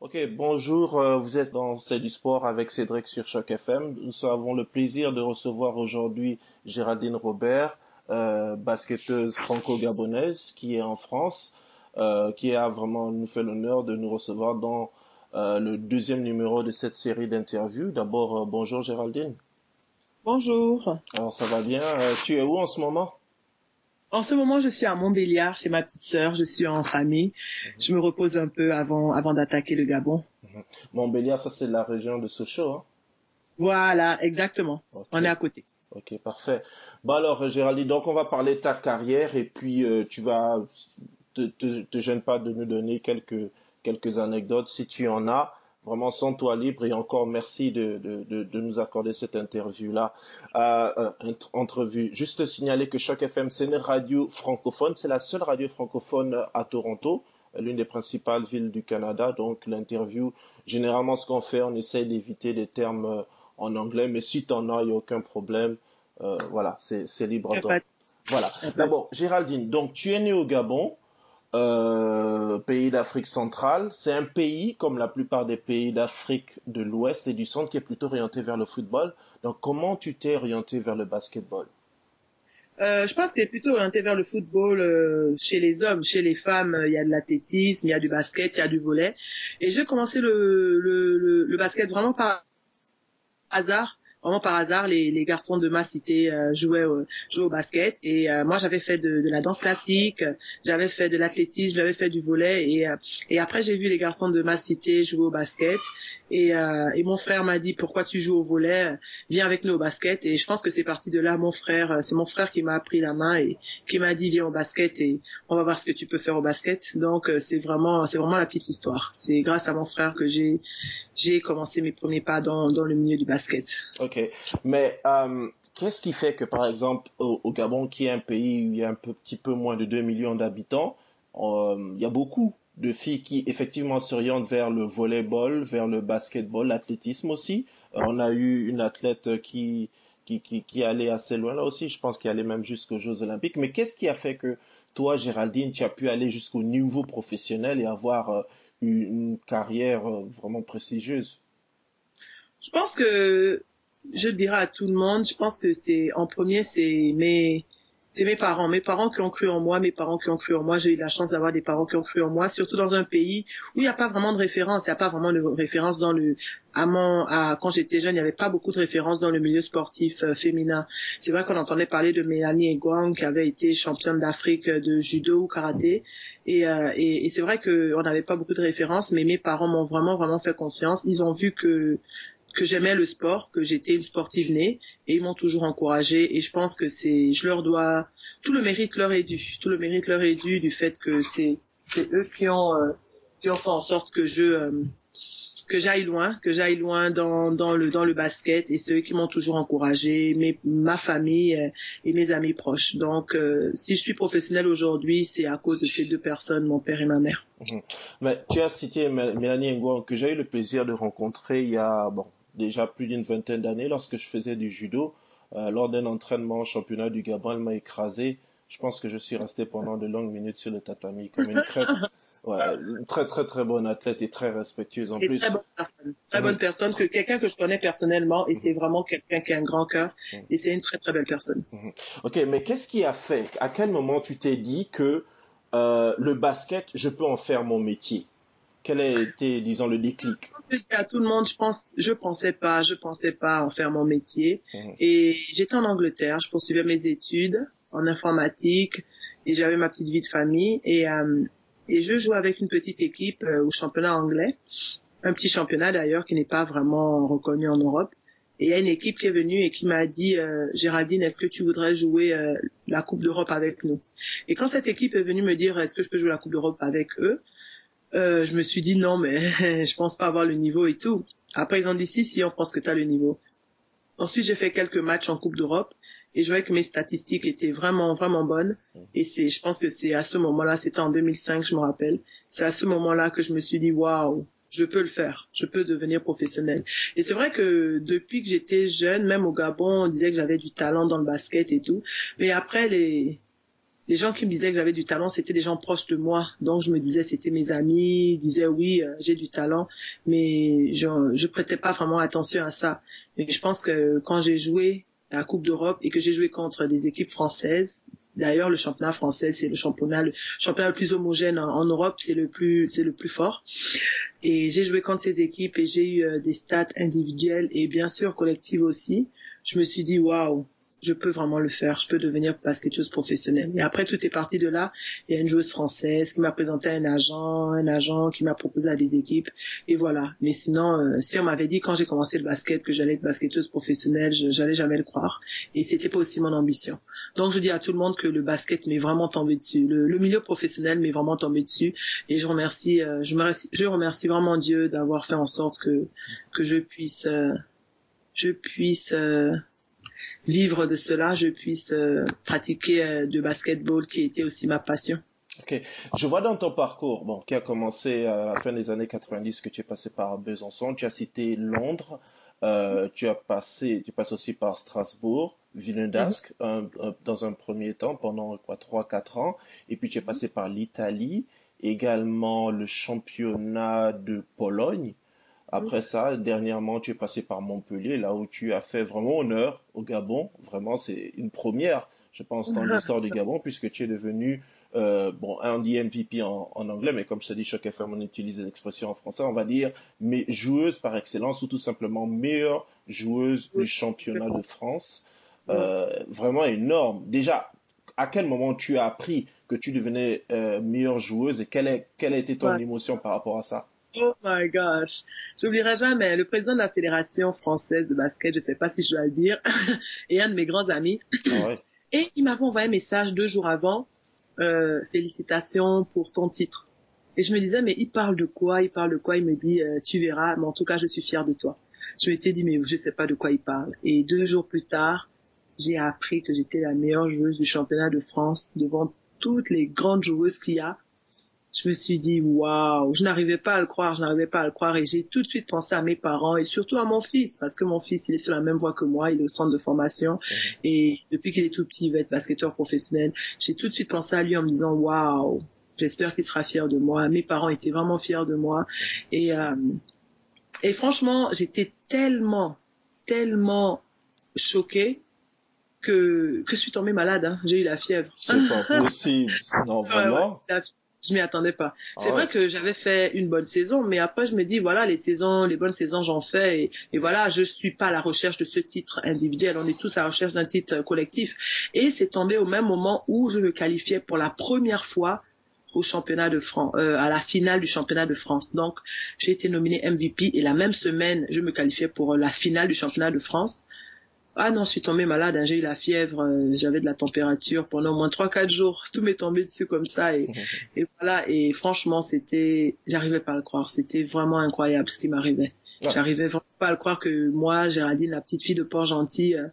Ok, bonjour, euh, vous êtes dans C'est du sport avec Cédric sur Choc FM. Nous avons le plaisir de recevoir aujourd'hui Géraldine Robert, euh, basketteuse franco-gabonaise qui est en France, euh, qui a vraiment nous fait l'honneur de nous recevoir dans euh, le deuxième numéro de cette série d'interviews. D'abord, bonjour Géraldine. Bonjour. Alors ça va bien? Tu es où en ce moment? En ce moment, je suis à Montbéliard chez ma petite sœur. Je suis en famille. Je me repose un peu avant, avant d'attaquer le Gabon. Montbéliard, ça c'est la région de Sochaux. Hein? Voilà, exactement. On est à côté. Ok, parfait. Bon alors, euh, Géraldine, donc on va parler de ta carrière et puis euh, tu vas te, te, te gêne pas de nous donner quelques quelques anecdotes si tu en as. Vraiment, sens-toi libre et encore merci de, de, de, de nous accorder cette interview-là. Euh, euh, entrevue. Juste signaler que Choc FM, c'est une radio francophone. C'est la seule radio francophone à Toronto, l'une des principales villes du Canada. Donc l'interview, généralement ce qu'on fait, on essaye d'éviter les termes euh, en anglais, mais si tu en as, il n'y a aucun problème. Euh, voilà, c'est libre toi. Voilà. D'abord, Géraldine, donc tu es née au Gabon, euh, pays d'Afrique centrale. C'est un pays, comme la plupart des pays d'Afrique de l'Ouest et du Centre, qui est plutôt orienté vers le football. Donc, comment tu t'es orienté vers le basketball? Euh, je pense qu'il est plutôt orienté vers le football euh, chez les hommes, chez les femmes. euh, Il y a de l'athlétisme, il y a du basket, il y a du volet. Et j'ai commencé le, le, basket vraiment par hasard. Vraiment par hasard, les, garçons de ma cité euh, jouaient, au- jouaient au basket. Et euh, moi j'avais fait de, de la danse classique, j'avais fait de l'athlétisme, j'avais fait du volet et, euh, et après j'ai vu les garçons de ma cité jouer au basket et, euh, et mon frère m'a dit pourquoi tu joues au volet, viens avec nous au basket. Et je pense que c'est parti de là mon frère, c'est mon frère qui m'a pris la main et qui m'a dit viens au basket et on va voir ce que tu peux faire au basket. Donc euh, c'est vraiment c'est vraiment la petite histoire, c'est grâce à mon frère que j'ai commencé mes premiers pas dans, le milieu du basket. Ok. Mais euh, qu'est-ce qui fait que, par exemple, au, Gabon, qui est un pays où il y a un petit peu moins de 2 millions d'habitants, il y a beaucoup de filles qui effectivement s'orientent vers le volleyball, vers le basketball, l'athlétisme aussi. Euh, on a eu une athlète qui, qui, qui, qui allait assez loin là aussi, je pense qu'elle allait même jusqu'aux Jeux Olympiques. Mais qu'est-ce qui a fait que toi, Géraldine, tu as pu aller jusqu'au niveau professionnel et avoir euh, une, une carrière euh, vraiment prestigieuse? Je pense que je dirais à tout le monde, je pense que c'est en premier c'est mes c'est mes parents, mes parents qui ont cru en moi, mes parents qui ont cru en moi. J'ai eu la chance d'avoir des parents qui ont cru en moi, surtout dans un pays où il n'y a pas vraiment de référence. Il n'y a pas vraiment de référence dans le. À mon, à, quand j'étais jeune, il n'y avait pas beaucoup de références dans le milieu sportif euh, féminin. C'est vrai qu'on entendait parler de Mélanie Egwang qui avait été championne d'Afrique de judo ou karaté, et, euh, et, et c'est vrai qu'on n'avait pas beaucoup de références, mais mes parents m'ont vraiment vraiment fait confiance. Ils ont vu que que j'aimais le sport, que j'étais une sportive née, et ils m'ont toujours encouragée. Et je pense que c'est, je leur dois tout le mérite leur est dû, tout le mérite leur est dû du fait que c'est c'est eux qui ont euh, qui ont fait en sorte que je euh, que j'aille loin, que j'aille loin dans dans le dans le basket, et c'est eux qui m'ont toujours encouragée, mes ma famille euh, et mes amis proches. Donc si je suis professionnelle aujourd'hui, c'est à cause de ces deux personnes, mon père et ma mère. Mhm. Mais tu as cité Mé- Mélanie Ngouang, que j'ai eu le plaisir de rencontrer il y a bon, déjà plus d'une vingtaine d'années lorsque je faisais du judo. Euh, lors d'un entraînement au championnat du Gabon, elle m'a écrasé. Je pense que je suis resté pendant de longues minutes sur le tatami comme une crêpe. Ouais, une très très très bonne athlète et très respectueuse en Et plus. très bonne personne, très bonne personne, que quelqu'un que je connais personnellement, et c'est vraiment quelqu'un qui a un grand cœur, Mhm. et c'est une très très belle personne. Ok, mais qu'est-ce qui a fait À quel moment tu t'es dit que euh, le basket, je peux en faire mon métier? Quel a été, disons, le déclic? Je dis à tout le monde, je pense, je pensais pas, je pensais pas en faire mon métier. Mhm. Et j'étais en Angleterre, je poursuivais mes études en informatique et j'avais ma petite vie de famille et euh, et je jouais avec une petite équipe euh, au championnat anglais, un petit championnat d'ailleurs qui n'est pas vraiment reconnu en Europe. Et il y a une équipe qui est venue et qui m'a dit euh, Géraldine, est-ce que tu voudrais jouer euh, la Coupe d'Europe avec nous? Et quand cette équipe est venue me dire est-ce que je peux jouer la Coupe d'Europe avec eux, euh, je me suis dit non mais je pense pas avoir le niveau et tout. Après ils ont dit si si on pense que tu as le niveau. Ensuite j'ai fait quelques matchs en Coupe d'Europe et je voyais que mes statistiques étaient vraiment vraiment bonnes. Et c'est je pense que c'est à ce moment-là c'était en 2005 je me rappelle. C'est à ce moment-là que je me suis dit waouh je peux le faire. Je peux devenir professionnel. Et c'est vrai que depuis que j'étais jeune même au Gabon on disait que j'avais du talent dans le basket et tout. Mais après les les gens qui me disaient que j'avais du talent, c'était des gens proches de moi. Donc je me disais, c'était mes amis, ils disaient oui, euh, j'ai du talent, mais je je prêtais pas vraiment attention à ça. Et je pense que quand j'ai joué à la Coupe d'Europe et que j'ai joué contre des équipes françaises, D'ailleurs, le championnat français, c'est le championnat le championnat le plus homogène en, Europe, c'est le plus c'est le plus fort. Et j'ai joué contre ces équipes et j'ai eu euh, des stats individuelles et bien sûr collectives aussi. Je me suis dit waouh, je peux vraiment le faire, je peux devenir basketteuse professionnelle. Et après, tout est parti de là. Il y a une joueuse française qui m'a présenté un agent, un agent qui m'a proposé à des équipes. Et voilà. Mais sinon, euh, si on m'avait dit quand j'ai commencé le basket que j'allais être basketteuse professionnelle, j'allais jamais le croire. Et c'était pas aussi mon ambition. Donc, je dis à tout le monde que le basket m'est vraiment tombé dessus. Le, milieu professionnel m'est vraiment tombé dessus. Et je remercie, euh, je, remercie, remercie vraiment Dieu d'avoir fait en sorte que, que je puisse, euh, je puisse, vivre de cela, je puisse euh, pratiquer euh, de basketball qui était aussi ma passion. Ok, je vois dans ton parcours, bon, qui a commencé à la fin des années 90, que tu es passé par Besançon, tu as cité Londres, euh, tu as passé, tu passes aussi par Strasbourg, Villeneuve mhm. dans un premier temps pendant quoi trois quatre ans, et puis tu es passé par l'Italie, également le championnat de Pologne, après ça, dernièrement, tu es passé par Montpellier, là où tu as fait vraiment honneur au Gabon. Vraiment, c'est une première, je pense, dans l'histoire du Gabon, puisque tu es devenu, euh, bon, un dit MVP en, anglais, mais comme je t'ai dit, chaque FM, on utilise l'expression en français, on va dire, mais joueuse par excellence, ou tout simplement meilleure joueuse du championnat de France. Euh, vraiment énorme. Déjà, à quel moment tu as appris que tu devenais euh, meilleure joueuse et quelle, est, quelle a été ton émotion par rapport à ça? Oh my gosh. J'oublierai jamais le président de la Fédération française de basket, je sais pas si je dois le dire, et un de mes grands amis. Ah et il m'avait envoyé un message deux jours avant, euh, félicitations pour ton titre. Et je me disais, mais il parle de quoi Il parle de quoi? Il me dit, euh, tu verras, mais en tout cas, je suis fier de toi. Je m'étais dit, mais je sais pas de quoi il parle. Et deux jours plus tard, j'ai appris que j'étais la meilleure joueuse du championnat de France devant toutes les grandes joueuses qu'il y a je me suis dit waouh, je n'arrivais pas à le croire, je n'arrivais pas à le croire et j'ai tout de suite pensé à mes parents et surtout à mon fils parce que mon fils il est sur la même voie que moi, il est au centre de formation mhm. et depuis qu'il est tout petit il va être basketteur professionnel. J'ai tout de suite pensé à lui en me disant waouh, j'espère qu'il sera fier de moi. Mes parents étaient vraiment fiers de moi et euh, et franchement j'étais tellement tellement choquée que que je suis tombée malade. Hein. J'ai eu la fièvre. C'est pas possible. Non vraiment je m'y attendais pas. C'est ah vrai que j'avais fait une bonne saison, mais après je me dis voilà les saisons, les bonnes saisons j'en fais et, et, voilà je suis pas à la recherche de ce titre individuel, on est tous à la recherche d'un titre collectif et c'est tombé au même moment où je me qualifiais pour la première fois au championnat de France, euh, à la finale du championnat de France. Donc j'ai été nominée MVP et la même semaine je me qualifiais pour la finale du championnat de France. Ah non, je suis tombée malade, hein, j'ai eu la fièvre, euh, j'avais de la température pendant au moins trois quatre jours, tout m'est tombé dessus comme ça et, et voilà et franchement c'était, j'arrivais pas à le croire, c'était vraiment incroyable ce qui m'arrivait. J'arrivais vraiment pas à le croire que moi, Géraldine, la petite fille de Port-Gentil, euh,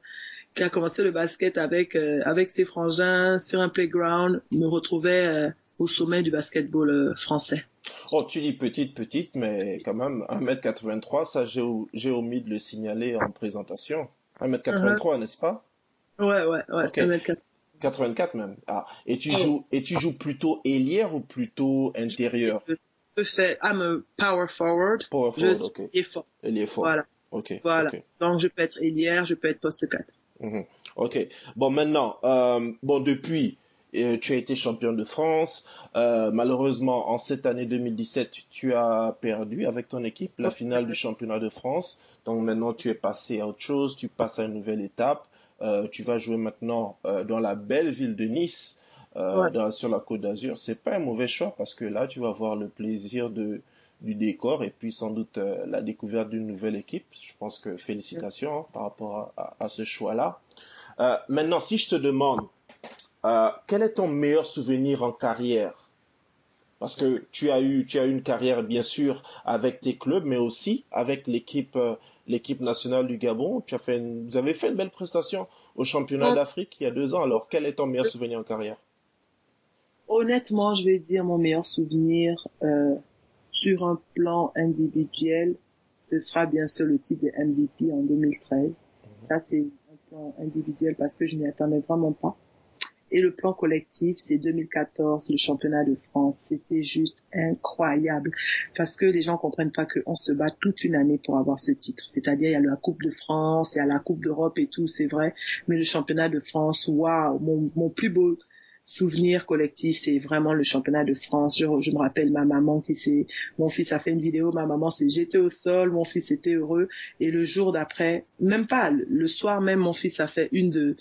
qui a commencé le basket avec euh, avec ses frangins sur un playground, me retrouvait au sommet du basketball français. Oh, tu dis petite, petite, mais quand même 1m83, ça j'ai omis de le signaler en présentation. 1m83, uh-huh. n'est-ce pas? Ouais, ouais, ouais. 1m84. 84 même. Ah. Et tu oh. joues, et tu joues plutôt ailière ou plutôt intérieur? Je fais, I'm a power forward. Power forward, ok. Ailier fort. Voilà. Ok. Voilà. Donc je peux être ailière, je peux être poste 4. Mm-hmm. Ok. Bon, maintenant, euh, bon, depuis, euh, tu as été champion de France. Euh, malheureusement, en cette année 2017, tu as perdu avec ton équipe la finale du championnat de France. Donc maintenant, tu es passé à autre chose, tu passes à une nouvelle étape. Euh, tu vas jouer maintenant dans la belle ville de Nice, sur la Côte d'Azur. C'est pas un mauvais choix parce que là, tu vas avoir le plaisir de du décor et puis sans doute la découverte d'une nouvelle équipe. Je pense que félicitations hein, par rapport à ce choix-là. maintenant, si je te demande euh, quel est ton meilleur souvenir en carrière? Parce que tu as eu, tu as une carrière bien sûr avec tes clubs, mais aussi avec l'équipe, euh, l'équipe nationale du Gabon. Tu as fait, vous avez fait une belle prestation au championnat d'Afrique il y a deux ans. Alors, quel est ton meilleur souvenir en carrière? Honnêtement, je vais dire mon meilleur souvenir euh, sur un plan individuel, ce sera bien sûr le titre de MVP en 2013. Mhm. Ça, c'est un plan individuel parce que je n'y attendais vraiment pas. Et le plan collectif, c'est 2014, le championnat de France. C'était juste incroyable parce que les gens comprennent pas qu'on se bat toute une année pour avoir ce titre. C'est-à-dire, il y a la Coupe de France, il y a la Coupe d'Europe et tout, c'est vrai. Mais le championnat de France, waouh, mon, plus beau souvenir collectif, c'est vraiment le championnat de France. Je, je me rappelle ma maman qui s'est, mon fils a fait une vidéo, ma maman s'est jetée au sol, mon fils était heureux. Et le jour d'après, même pas, le soir même, mon fils a fait une de,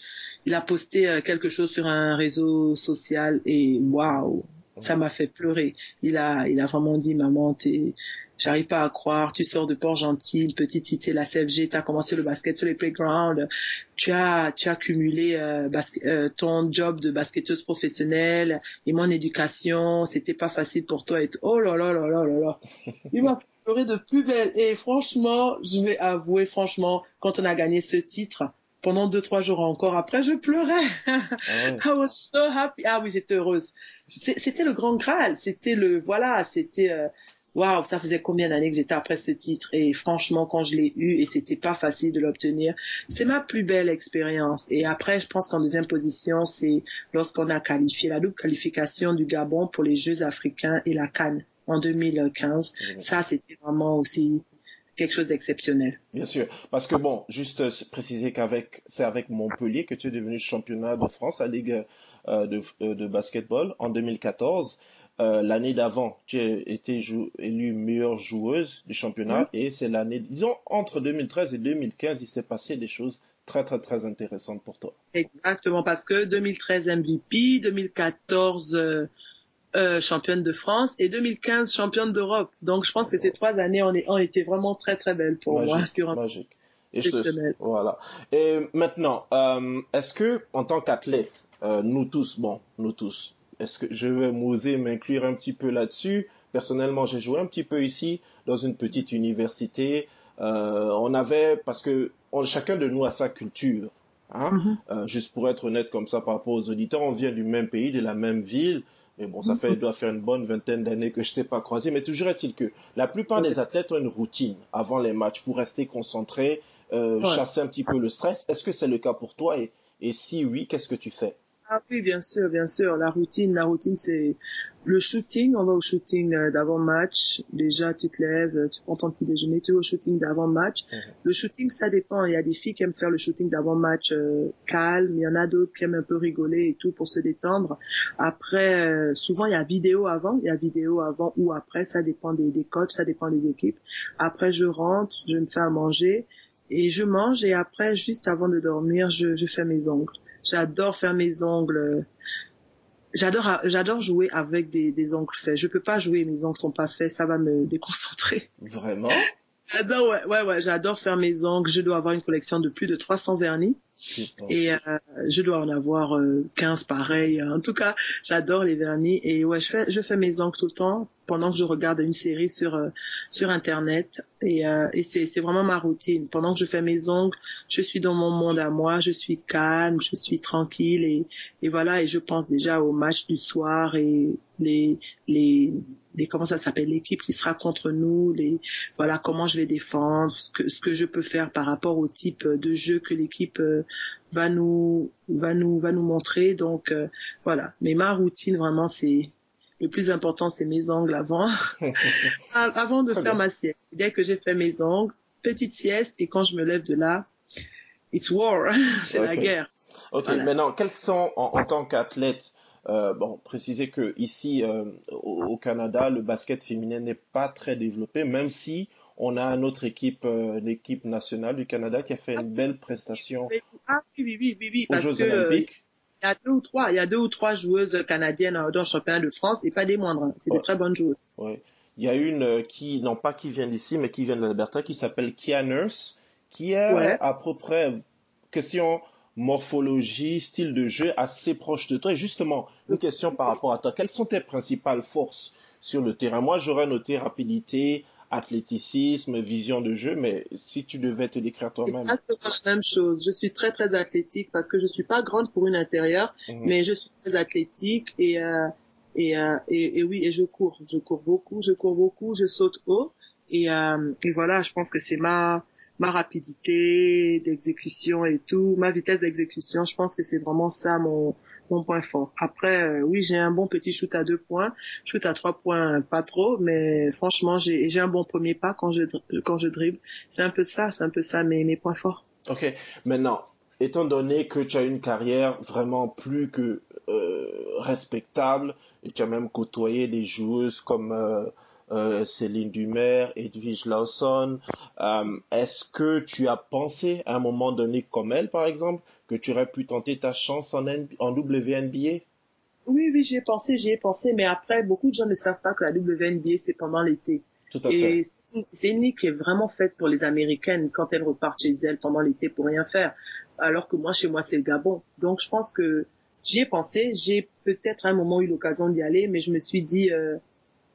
il a posté euh, quelque chose sur un réseau social et waouh, ça m'a fait pleurer. Il a, il a vraiment dit, maman, t'es, J'arrive pas à croire, tu sors de Port-Gentil, petite cité, la CFG, tu as commencé le basket sur les playgrounds, tu as, tu as cumulé euh, euh, ton job de basketteuse professionnelle et mon éducation, c'était pas facile pour toi et oh là là là là là là. Il m'a pleuré de plus belle et franchement, je vais avouer franchement, quand on a gagné ce titre, pendant deux trois jours encore après, je pleurais. Ah I was so happy. Ah oui, j'étais heureuse. C'était le grand Graal. C'était le voilà, c'était euh, waouh, ça faisait combien d'années que j'étais après ce titre? Et franchement quand je l'ai eu et c'était pas facile de l'obtenir, c'est ma plus belle expérience. Et après, je pense qu'en deuxième position, c'est lorsqu'on a qualifié la double qualification du Gabon pour les Jeux africains et la Cannes en 2015. Ça, c'était vraiment aussi quelque chose d'exceptionnel. Bien sûr, parce que bon, juste préciser qu'avec c'est avec Montpellier que tu es devenu championnat de France à Ligue euh, de, euh, de basketball en 2014. Euh, l'année d'avant, tu as été élue meilleure joueuse du championnat mhm. et c'est l'année, disons, entre 2013 et 2015, il s'est passé des choses très, très, très intéressantes pour toi. Exactement, parce que 2013 MVP, 2014 euh, euh, championne de France et 2015 championne d'Europe. Donc, je pense que ces trois années ont, été vraiment très, très belles pour moi sur un magique. Et voilà. Et maintenant, euh, est-ce que en tant qu'athlète, euh, nous tous, bon, nous tous, est-ce que je vais m'oser m'inclure un petit peu là-dessus? Personnellement, j'ai joué un petit peu ici dans une petite université. On avait parce que chacun de nous a sa culture. Hein? Mm-hmm. Juste pour être honnête comme ça par rapport aux auditeurs, on vient du même pays, de la même ville. Mais bon, ça mm-hmm. fait, doit faire une bonne vingtaine d'années que je t'ai pas croisé. Mais toujours est-il que la plupart des athlètes ont une routine avant les matchs pour rester concentrés, euh, chasser un petit peu le stress. Est-ce que c'est le cas pour toi? Et si oui, qu'est-ce que tu fais? Ah oui, bien sûr, bien sûr. La routine, la routine, c'est le shooting. On va au shooting euh, d'avant match. Déjà, tu te lèves, tu prends ton petit déjeuner, tu vas au shooting d'avant match. Mhm. Le shooting, ça dépend. Il y a des filles qui aiment faire le shooting d'avant match euh, calme. Il y en a d'autres qui aiment un peu rigoler et tout pour se détendre. Après, euh, souvent, il y a vidéo avant. Il y a vidéo avant ou après. Ça dépend des, des coachs, ça dépend des équipes. Après, je rentre, je me fais à manger et je mange. Et après, juste avant de dormir, je, je fais mes ongles. J'adore faire mes ongles. J'adore, j'adore jouer avec des, des ongles faits. Je peux pas jouer, mes ongles sont pas faits, ça va me déconcentrer. Vraiment? J'adore, ouais, ouais, ouais, j'adore faire mes ongles. Je dois avoir une collection de plus de 300 vernis. Et euh, je dois en avoir 15 euh, pareils. En tout cas, j'adore les vernis. Et ouais, je fais, je fais mes ongles tout le temps pendant que je regarde une série sur euh, sur internet. Et, et c'est c'est vraiment ma routine. Pendant que je fais mes ongles, je suis dans mon monde à moi. Je suis calme, je suis tranquille et et voilà. Et je pense déjà au match du soir et les les des comment ça s'appelle l'équipe qui sera contre nous les voilà comment je vais défendre ce que ce que je peux faire par rapport au type de jeu que l'équipe euh, va nous va nous va nous montrer. Donc euh, voilà. Mais ma routine vraiment c'est le plus important c'est mes ongles avant. Avant de faire ma sieste. Dès que j'ai fait mes ongles petite sieste et quand je me lève de là it's war. C'est la guerre. Ok maintenant quels sont en tant qu'athlète euh, bon, préciser que ici euh, au, Canada, le basket féminin n'est pas très développé, même si on a notre équipe, euh, l'équipe nationale du Canada qui a fait une belle prestation ah, oui, oui, oui, oui, aux parce Jeux que, Olympiques. Il y a deux ou trois, il y a deux ou trois joueuses canadiennes dans le championnat de France et pas des moindres. C'est des très bonnes joueuses. Oui. Il y a une qui, non pas qui vient d'ici, mais qui vient de l'Alberta, qui s'appelle Kia Nurse, qui est à peu près question morphologie, style de jeu assez proche de toi. Et justement, une question par rapport à toi. Quelles sont tes principales forces sur le terrain? Moi, j'aurais noté rapidité, athléticisme, vision de jeu, mais si tu devais te décrire toi-même. Exactement la même chose. Je suis très très athlétique parce que je suis pas grande pour une intérieure, mhm. mais je suis très athlétique et, euh, et, euh, et, et oui et je cours. Je cours beaucoup, je cours beaucoup, je saute haut et, euh, et voilà. Je pense que c'est ma ma rapidité d'exécution et tout, ma vitesse d'exécution. Je pense que c'est vraiment ça mon mon point fort. Après, euh, oui, j'ai un bon petit shoot à deux points, shoot à trois points, pas trop, mais franchement, j'ai un bon premier pas quand je quand je dribble. C'est un peu ça, c'est un peu ça mes mes points forts. Ok, maintenant, étant donné que tu as une carrière vraiment plus que euh, respectable et tu as même côtoyé des joueuses comme euh, euh, Céline Dumer, Edwige Lawson. Euh, est-ce que tu as pensé à un moment donné comme elle, par exemple, que tu aurais pu tenter ta chance en, en WNBA Oui, oui, j'y ai pensé, j'y ai pensé, mais après, beaucoup de gens ne savent pas que la WNBA, c'est pendant l'été. Tout à fait. C'est une ligue qui est vraiment faite pour les Américaines quand elles repartent chez elles pendant l'été pour rien faire. Alors que moi, chez moi, c'est le Gabon. Donc, je pense que j'y ai pensé. J'ai peut-être à un moment eu l'occasion d'y aller, mais je me suis dit, euh,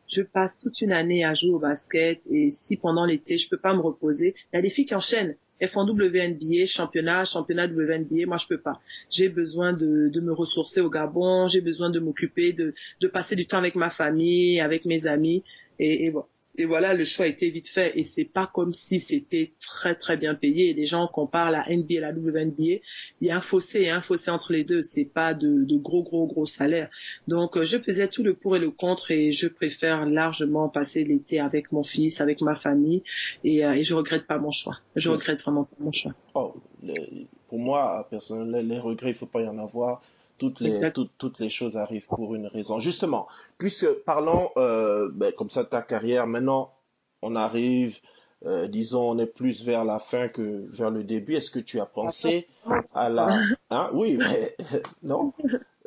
je passe toute une année à jouer au basket et si pendant l'été je peux pas me reposer, il y a des filles qui enchaînent. Elles font WNBA, championnat, championnat WNBA. Moi, je peux pas. J'ai besoin de, de, me ressourcer au Gabon. J'ai besoin de m'occuper, de, de passer du temps avec ma famille, avec mes amis. Et, et bon, et voilà, le choix a été vite fait et c'est pas comme si c'était très très bien payé. Les gens comparent la NBA et la WNBA, il y a un fossé, il y a un fossé entre les deux. C'est pas de, de, gros gros gros salaires. Donc euh, je pesais tout le pour et le contre et je préfère largement passer l'été avec mon fils, avec ma famille et, euh, et je regrette pas mon choix. Je regrette vraiment pas mon choix. Oh, pour moi personnellement, les regrets, il faut pas y en avoir toutes les toutes, toutes, les choses arrivent pour une raison. Justement, puisque parlons euh, ben, comme ça de ta carrière, maintenant on arrive, euh, disons, on est plus vers la fin que vers le début. Est-ce que tu as pensé à la, hein, oui, mais non,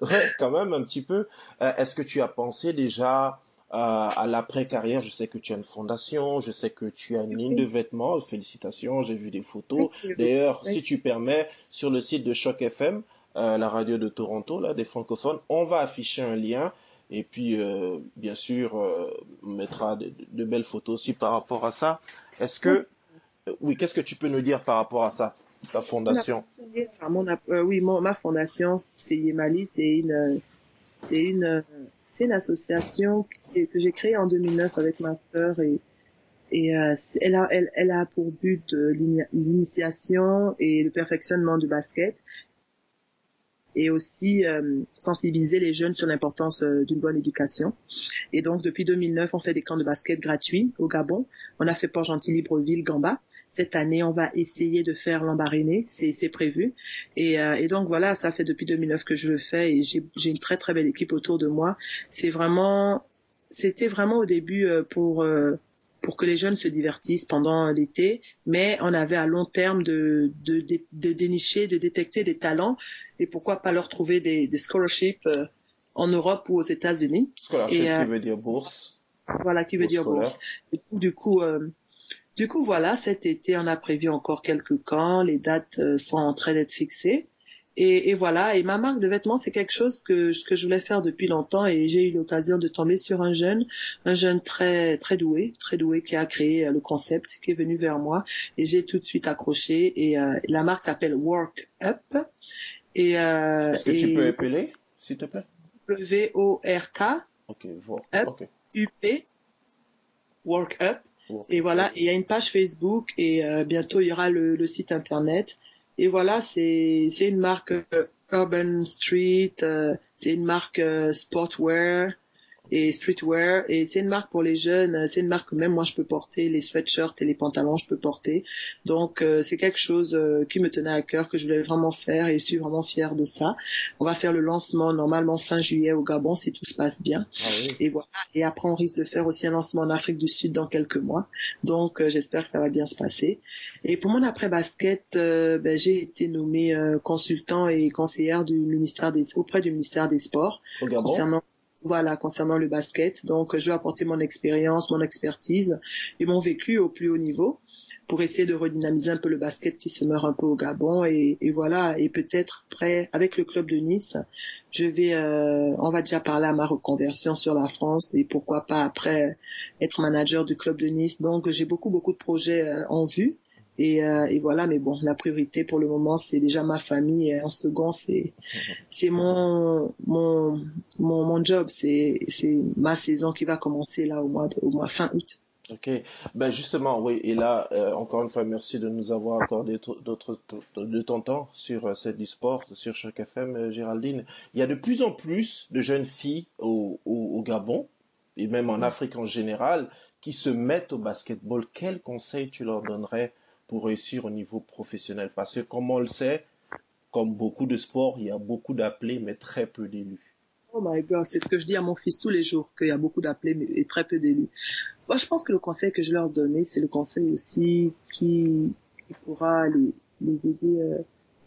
ouais, quand même un petit peu. Euh, est-ce que tu as pensé déjà à l'après-carrière, je sais que tu as une fondation, je sais que tu as une ligne de vêtements. Félicitations, j'ai vu des photos. D'ailleurs, si tu permets, sur le site de Choc FM, euh, la radio de Toronto, là, des francophones. On va afficher un lien. Et puis, euh, bien sûr, euh, on mettra de, belles photos aussi par rapport à ça. Est-ce que, oui, qu'est-ce que tu peux nous dire par rapport à ça, ta fondation? Oui, ma fondation, c'est Yemali, c'est une, c'est une, c'est une association que j'ai créée en 2009 avec ma sœur et et elle, a, elle, elle, a pour but l'initiation et le perfectionnement du basket et aussi euh, sensibiliser les jeunes sur l'importance euh, d'une bonne éducation. Et donc depuis 2009, on fait des camps de basket gratuits au Gabon. On a fait Port-Gentil, Libreville, Gamba. Cette année, on va essayer de faire l'Ambariné, c'est prévu. Et, euh, et, donc voilà, ça fait depuis 2009 que je le fais et j'ai une très très belle équipe autour de moi. C'est vraiment, c'était vraiment au début pour pour que les jeunes se divertissent pendant l'été, mais on avait à long terme de, de, de, dénicher, de détecter des talents et pourquoi pas leur trouver des, des scholarships euh, en Europe ou aux États-Unis. Scholarship euh, qui veut dire bourse. Voilà, qui veut dire bourse. du coup, euh, du coup, voilà, cet été, on a prévu encore quelques camps. Les dates sont en train d'être fixées. Et, et, voilà, et ma marque de vêtements, c'est quelque chose que, que je voulais faire depuis longtemps et j'ai eu l'occasion de tomber sur un jeune, un jeune très très doué, très doué qui a créé euh, le concept, qui est venu vers moi et j'ai tout de suite accroché et euh, la marque s'appelle Work Up. Et euh, est-ce que tu peux appeler, s'il te plaît? W O R K. Ok, Up, P. Work Up. et voilà, il y a une page Facebook et euh, bientôt il y aura le, le site internet et voilà, c'est une marque euh, Urban Street, euh, c'est une marque euh, sportwear et streetwear. Et c'est une marque pour les jeunes c'est une marque que même moi je peux porter. Les sweatshirts et les pantalons je peux porter. Donc c'est quelque chose qui me tenait à cœur que je voulais vraiment faire et je suis vraiment fière de ça. On va faire le lancement normalement fin juillet au Gabon si tout se passe bien. Ah oui. et voilà. Et après on risque de faire aussi un lancement en Afrique du Sud dans quelques mois. Donc j'espère que ça va bien se passer. Et pour mon après-basket, euh, ben, j'ai été nommée euh, consultant et conseillère du ministère des, auprès du ministère des Sports concernant voilà concernant le basket. Donc je vais apporter mon expérience, mon expertise et mon vécu au plus haut niveau pour essayer de redynamiser un peu le basket qui se meurt un peu au Gabon. Et, voilà et peut-être prêt avec le club de Nice je vais euh, on va déjà parler à ma reconversion sur la France et pourquoi pas après être manager du club de Nice. Donc j'ai beaucoup beaucoup de projets en vue et, euh, et, voilà, mais bon, la priorité pour le moment, c'est déjà ma famille. Et en second, c'est c'est mon, mon mon mon job, c'est c'est ma saison qui va commencer là au mois de, au mois fin août. Ok, ben justement, oui, et là, euh, encore une fois, merci de nous avoir accordé d'autres de ton temps sur euh, cette sport, sur chaque FM, euh, Géraldine. Il y a de plus en plus de jeunes filles au, au, Gabon, et même en Afrique en général, qui se mettent au basketball. Quel conseil tu leur donnerais pour réussir au niveau professionnel Parce que comme on le sait, comme beaucoup de sports, il y a beaucoup d'appelés, mais très peu d'élus. Oh my God, c'est ce que je dis à mon fils tous les jours, qu'il y a beaucoup d'appelés et très peu d'élus. Moi, je pense que le conseil que je leur donnais, c'est le conseil aussi qui, pourra les, les aider euh,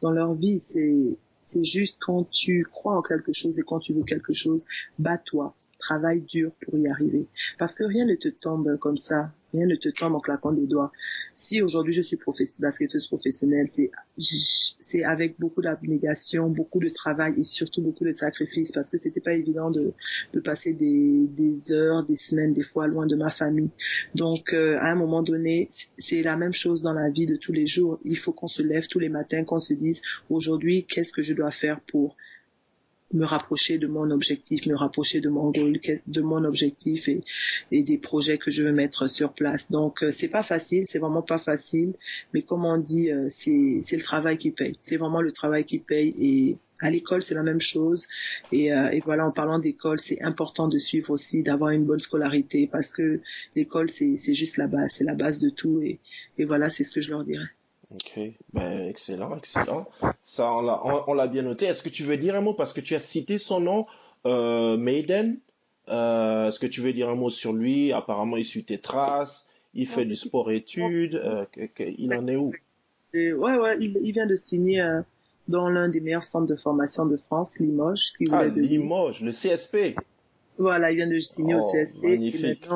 dans leur vie. C'est, c'est juste quand tu crois en quelque chose et quand tu veux quelque chose, bats-toi, travaille dur pour y arriver. Parce que rien ne te tombe comme ça rien ne te tombe en claquant des doigts. Si aujourd'hui je suis basketteuse professionnelle, c'est avec beaucoup d'abnégation, beaucoup de travail et surtout beaucoup de sacrifices parce que c'était pas évident de, de passer des, des heures, des semaines, des fois loin de ma famille. Donc euh, à un moment donné, c'est la même chose dans la vie de tous les jours. Il faut qu'on se lève tous les matins, qu'on se dise aujourd'hui qu'est-ce que je dois faire pour me rapprocher de mon objectif, me rapprocher de mon goal, de mon objectif et, et des projets que je veux mettre sur place. Donc euh, c'est pas facile, c'est vraiment pas facile, mais comme on dit, euh, c'est c'est le travail qui paye. C'est vraiment le travail qui paye et à l'école, c'est la même chose. Et, euh, et voilà, en parlant d'école, c'est important de suivre aussi, d'avoir une bonne scolarité, parce que l'école, c'est juste la base, c'est la base de tout. Et, et voilà, c'est ce que je leur dirais. Ok, ben excellent, excellent. Ça, on l'a, on, l'a bien noté. Est-ce que tu veux dire un mot? Parce que tu as cité son nom, euh, Maiden. Euh, est-ce que tu veux dire un mot sur lui? Apparemment, il suit tes traces. Il fait du sport-études. Euh, il en est où? Ouais, ouais, il, vient de signer euh, dans l'un des meilleurs centres de formation de France, Limoges. Qui ah, Limoges, le CSP. Voilà, il vient de signer au oh, CSP. Magnifique.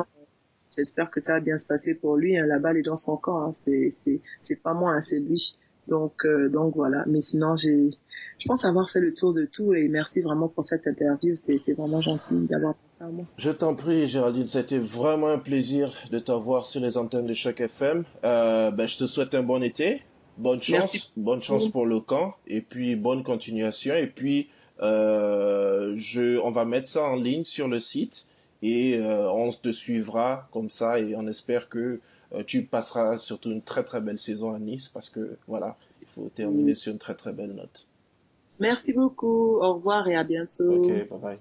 J'espère que ça va bien se passer pour lui. Hein. La balle est dans son camp. Hein. C'est c'est c'est pas moi, hein, c'est lui. Donc euh, donc voilà. Mais sinon j'ai je pense avoir fait le tour de tout et merci vraiment pour cette interview. C'est c'est vraiment gentil d'avoir pensé à moi. Je t'en prie, Géraldine. C'était vraiment un plaisir de t'avoir sur les antennes de chaque FM. Euh, ben je te souhaite un bon été. Bonne chance, bonne chance pour le camp et puis bonne continuation et puis euh, je, on va mettre ça en ligne sur le site et euh, on te suivra comme ça et on espère que euh, tu passeras surtout une très très belle saison à Nice parce que voilà, il faut terminer sur une très très belle note. Merci beaucoup, au revoir et à bientôt. Ok, bye bye.